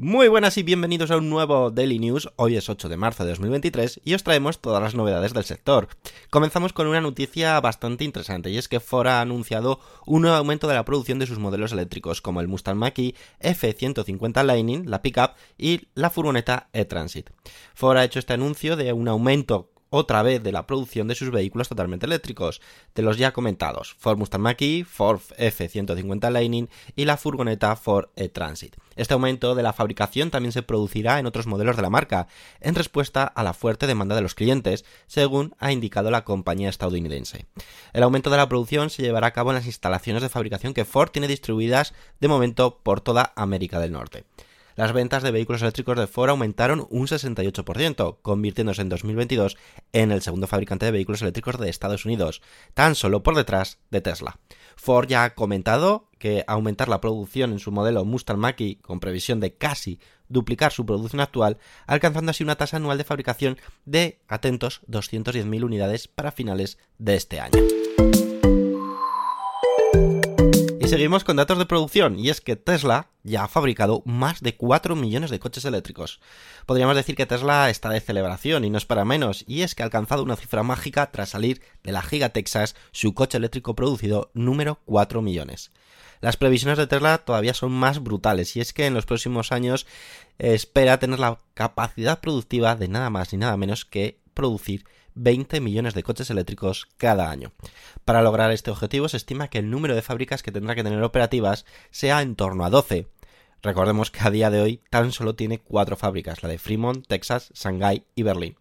Muy buenas y bienvenidos a un nuevo Daily News. Hoy es 8 de marzo de 2023 y os traemos todas las novedades del sector. Comenzamos con una noticia bastante interesante y es que Ford ha anunciado un nuevo aumento de la producción de sus modelos eléctricos como el Mustang Mach-E, F150 Lightning, la pickup y la furgoneta e-Transit. Ford ha hecho este anuncio de un aumento otra vez de la producción de sus vehículos totalmente eléctricos, de los ya comentados, Ford Mustang Mach-E, Ford F-150 Lightning y la furgoneta Ford E-Transit. Este aumento de la fabricación también se producirá en otros modelos de la marca, en respuesta a la fuerte demanda de los clientes, según ha indicado la compañía estadounidense. El aumento de la producción se llevará a cabo en las instalaciones de fabricación que Ford tiene distribuidas de momento por toda América del Norte las ventas de vehículos eléctricos de Ford aumentaron un 68%, convirtiéndose en 2022 en el segundo fabricante de vehículos eléctricos de Estados Unidos, tan solo por detrás de Tesla. Ford ya ha comentado que aumentar la producción en su modelo Mustang Mach-E con previsión de casi duplicar su producción actual, alcanzando así una tasa anual de fabricación de, atentos, 210.000 unidades para finales de este año seguimos con datos de producción, y es que Tesla ya ha fabricado más de 4 millones de coches eléctricos. Podríamos decir que Tesla está de celebración y no es para menos, y es que ha alcanzado una cifra mágica tras salir de la Giga Texas su coche eléctrico producido número 4 millones. Las previsiones de Tesla todavía son más brutales, y es que en los próximos años espera tener la capacidad productiva de nada más ni nada menos que producir 20 millones de coches eléctricos cada año. Para lograr este objetivo se estima que el número de fábricas que tendrá que tener operativas sea en torno a 12. Recordemos que a día de hoy tan solo tiene cuatro fábricas, la de Fremont, Texas, Shanghai y Berlín.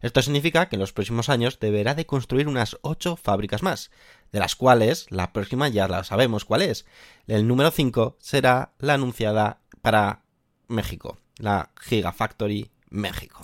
Esto significa que en los próximos años deberá de construir unas 8 fábricas más, de las cuales la próxima ya la sabemos cuál es. El número 5 será la anunciada para México, la Gigafactory México.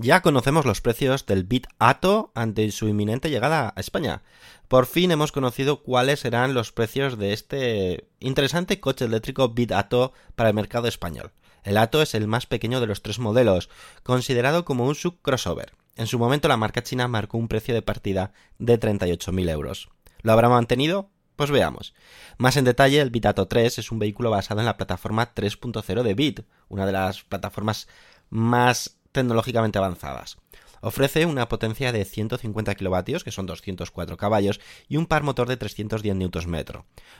Ya conocemos los precios del Bit Ato ante su inminente llegada a España. Por fin hemos conocido cuáles serán los precios de este interesante coche eléctrico Bit Ato para el mercado español. El Ato es el más pequeño de los tres modelos, considerado como un sub-crossover. En su momento la marca china marcó un precio de partida de 38.000 euros. ¿Lo habrá mantenido? Pues veamos. Más en detalle, el Bitato 3 es un vehículo basado en la plataforma 3.0 de Bit, una de las plataformas más tecnológicamente avanzadas. Ofrece una potencia de 150 kilovatios, que son 204 caballos, y un par motor de 310 Nm.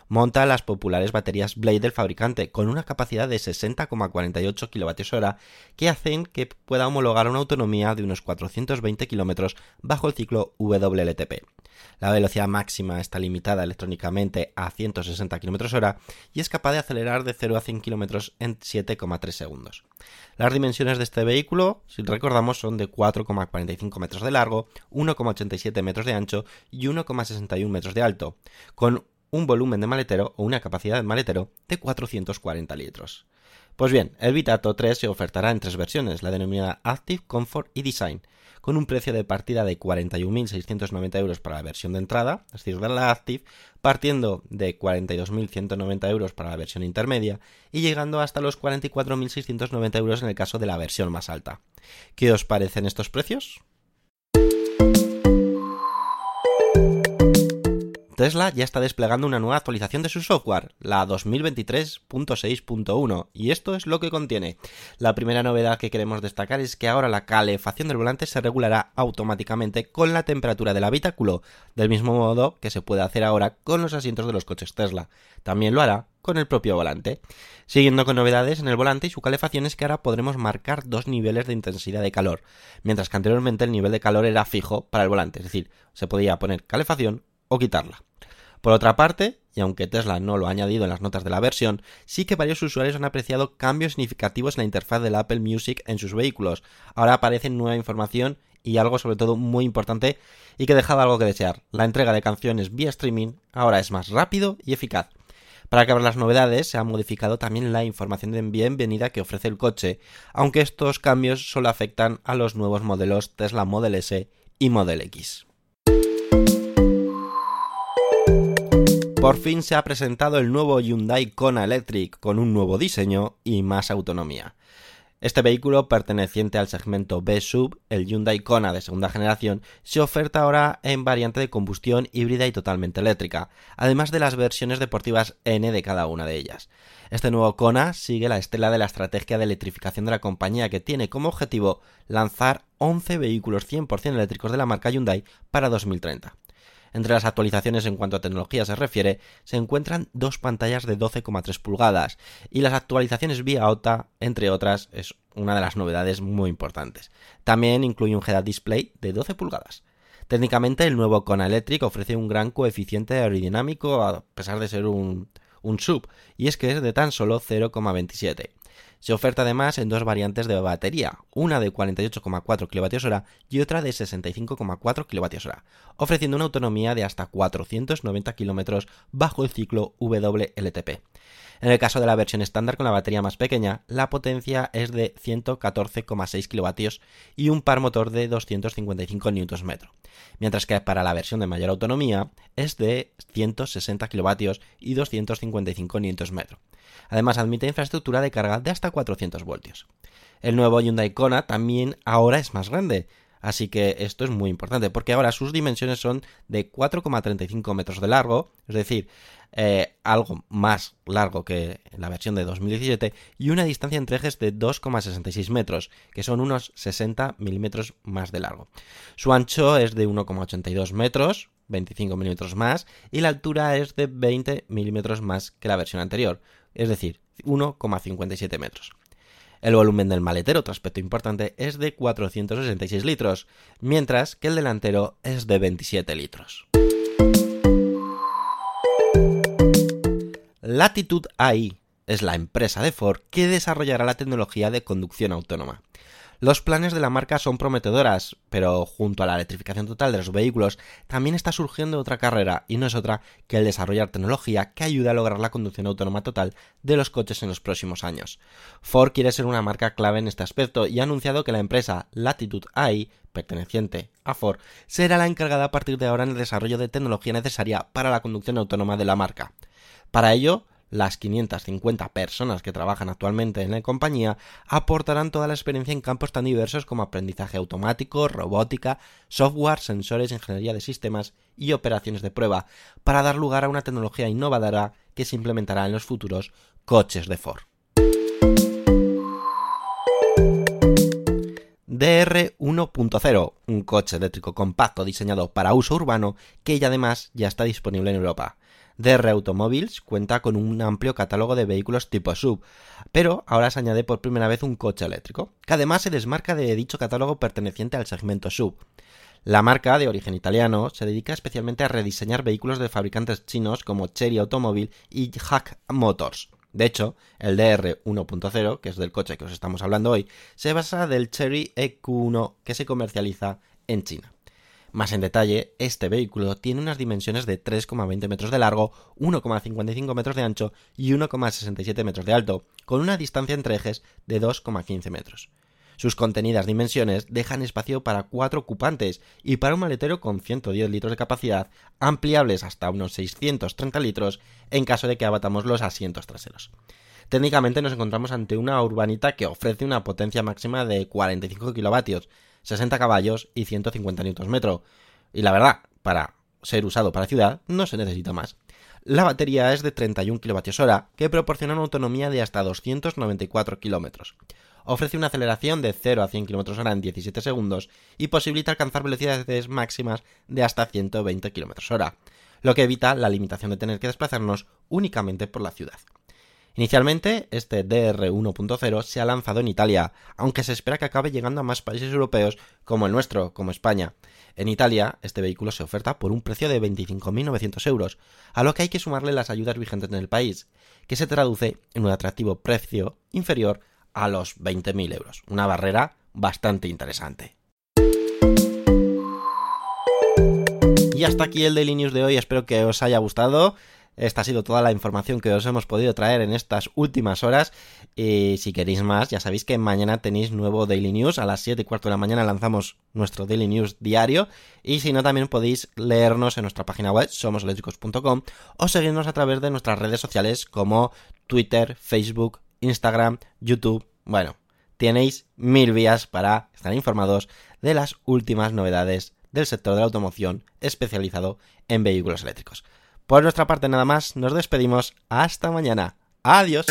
Monta las populares baterías Blade del fabricante, con una capacidad de 60,48 kWh, que hacen que pueda homologar una autonomía de unos 420 km bajo el ciclo WLTP. La velocidad máxima está limitada electrónicamente a 160 km/h y es capaz de acelerar de 0 a 100 km en 7,3 segundos. Las dimensiones de este vehículo, si recordamos, son de 4,45 metros de largo, 1,87 metros de ancho y 1,61 metros de alto, con un volumen de maletero o una capacidad de maletero de 440 litros. Pues bien, el Vitato 3 se ofertará en tres versiones, la denominada Active, Comfort y Design, con un precio de partida de 41.690 euros para la versión de entrada, es decir, de la Active, partiendo de 42.190 euros para la versión intermedia y llegando hasta los 44.690 euros en el caso de la versión más alta. ¿Qué os parecen estos precios? Tesla ya está desplegando una nueva actualización de su software, la 2023.6.1, y esto es lo que contiene. La primera novedad que queremos destacar es que ahora la calefacción del volante se regulará automáticamente con la temperatura del habitáculo, del mismo modo que se puede hacer ahora con los asientos de los coches Tesla. También lo hará con el propio volante. Siguiendo con novedades en el volante y su calefacción es que ahora podremos marcar dos niveles de intensidad de calor, mientras que anteriormente el nivel de calor era fijo para el volante, es decir, se podía poner calefacción o quitarla. Por otra parte, y aunque Tesla no lo ha añadido en las notas de la versión, sí que varios usuarios han apreciado cambios significativos en la interfaz del Apple Music en sus vehículos. Ahora aparece nueva información y algo sobre todo muy importante y que dejaba algo que desear. La entrega de canciones vía streaming ahora es más rápido y eficaz. Para acabar las novedades, se ha modificado también la información de bienvenida que ofrece el coche, aunque estos cambios solo afectan a los nuevos modelos Tesla Model S y Model X. Por fin se ha presentado el nuevo Hyundai Kona Electric con un nuevo diseño y más autonomía. Este vehículo, perteneciente al segmento B-Sub, el Hyundai Kona de segunda generación, se oferta ahora en variante de combustión híbrida y totalmente eléctrica, además de las versiones deportivas N de cada una de ellas. Este nuevo Kona sigue la estela de la estrategia de electrificación de la compañía que tiene como objetivo lanzar 11 vehículos 100% eléctricos de la marca Hyundai para 2030. Entre las actualizaciones en cuanto a tecnología se refiere, se encuentran dos pantallas de 12,3 pulgadas y las actualizaciones vía OTA, entre otras, es una de las novedades muy importantes. También incluye un head display de 12 pulgadas. Técnicamente, el nuevo Kona Electric ofrece un gran coeficiente aerodinámico a pesar de ser un, un sub, y es que es de tan solo 0,27. Se oferta además en dos variantes de batería, una de 48,4 kWh y otra de 65,4 kWh, ofreciendo una autonomía de hasta 490 km bajo el ciclo WLTP. En el caso de la versión estándar con la batería más pequeña, la potencia es de 114,6 kW y un par motor de 255 Nm, mientras que para la versión de mayor autonomía es de 160 kW y 255 Nm. Además admite infraestructura de carga de hasta 400 voltios. El nuevo Hyundai Kona también ahora es más grande, Así que esto es muy importante porque ahora sus dimensiones son de 4,35 metros de largo, es decir, eh, algo más largo que la versión de 2017 y una distancia entre ejes de 2,66 metros, que son unos 60 milímetros más de largo. Su ancho es de 1,82 metros, 25 milímetros más, y la altura es de 20 milímetros más que la versión anterior, es decir, 1,57 metros. El volumen del maletero, otro aspecto importante, es de 466 litros, mientras que el delantero es de 27 litros. Latitude AI es la empresa de Ford que desarrollará la tecnología de conducción autónoma. Los planes de la marca son prometedoras, pero junto a la electrificación total de los vehículos también está surgiendo otra carrera y no es otra que el desarrollar tecnología que ayude a lograr la conducción autónoma total de los coches en los próximos años. Ford quiere ser una marca clave en este aspecto y ha anunciado que la empresa Latitude AI perteneciente a Ford, será la encargada a partir de ahora en el desarrollo de tecnología necesaria para la conducción autónoma de la marca. Para ello, las 550 personas que trabajan actualmente en la compañía aportarán toda la experiencia en campos tan diversos como aprendizaje automático, robótica, software, sensores, ingeniería de sistemas y operaciones de prueba, para dar lugar a una tecnología innovadora que se implementará en los futuros coches de Ford. DR 1.0, un coche eléctrico compacto diseñado para uso urbano que ya además ya está disponible en Europa. DR Automobiles cuenta con un amplio catálogo de vehículos tipo SUV, pero ahora se añade por primera vez un coche eléctrico, que además se desmarca de dicho catálogo perteneciente al segmento SUV. La marca, de origen italiano, se dedica especialmente a rediseñar vehículos de fabricantes chinos como Chery Automobile y Hack Motors. De hecho, el DR 1.0, que es del coche que os estamos hablando hoy, se basa del Chery EQ1 que se comercializa en China. Más en detalle, este vehículo tiene unas dimensiones de 3,20 metros de largo, 1,55 metros de ancho y 1,67 metros de alto, con una distancia entre ejes de 2,15 metros. Sus contenidas dimensiones dejan espacio para cuatro ocupantes y para un maletero con 110 litros de capacidad, ampliables hasta unos 630 litros en caso de que abatamos los asientos traseros. Técnicamente nos encontramos ante una urbanita que ofrece una potencia máxima de 45 kilovatios, 60 caballos y 150 Nm. Y la verdad, para ser usado para ciudad no se necesita más. La batería es de 31 kWh, que proporciona una autonomía de hasta 294 km. Ofrece una aceleración de 0 a 100 km h en 17 segundos y posibilita alcanzar velocidades máximas de hasta 120 km h, lo que evita la limitación de tener que desplazarnos únicamente por la ciudad. Inicialmente, este DR 1.0 se ha lanzado en Italia, aunque se espera que acabe llegando a más países europeos como el nuestro, como España. En Italia, este vehículo se oferta por un precio de 25.900 euros, a lo que hay que sumarle las ayudas vigentes en el país, que se traduce en un atractivo precio inferior a los 20.000 euros, una barrera bastante interesante. Y hasta aquí el Daily News de hoy, espero que os haya gustado. Esta ha sido toda la información que os hemos podido traer en estas últimas horas. Y si queréis más, ya sabéis que mañana tenéis nuevo Daily News. A las 7 y cuarto de la mañana lanzamos nuestro Daily News diario. Y si no, también podéis leernos en nuestra página web, somoseléctricos.com, o seguirnos a través de nuestras redes sociales como Twitter, Facebook, Instagram, YouTube. Bueno, tenéis mil vías para estar informados de las últimas novedades del sector de la automoción especializado en vehículos eléctricos. Por nuestra parte nada más, nos despedimos. Hasta mañana. Adiós.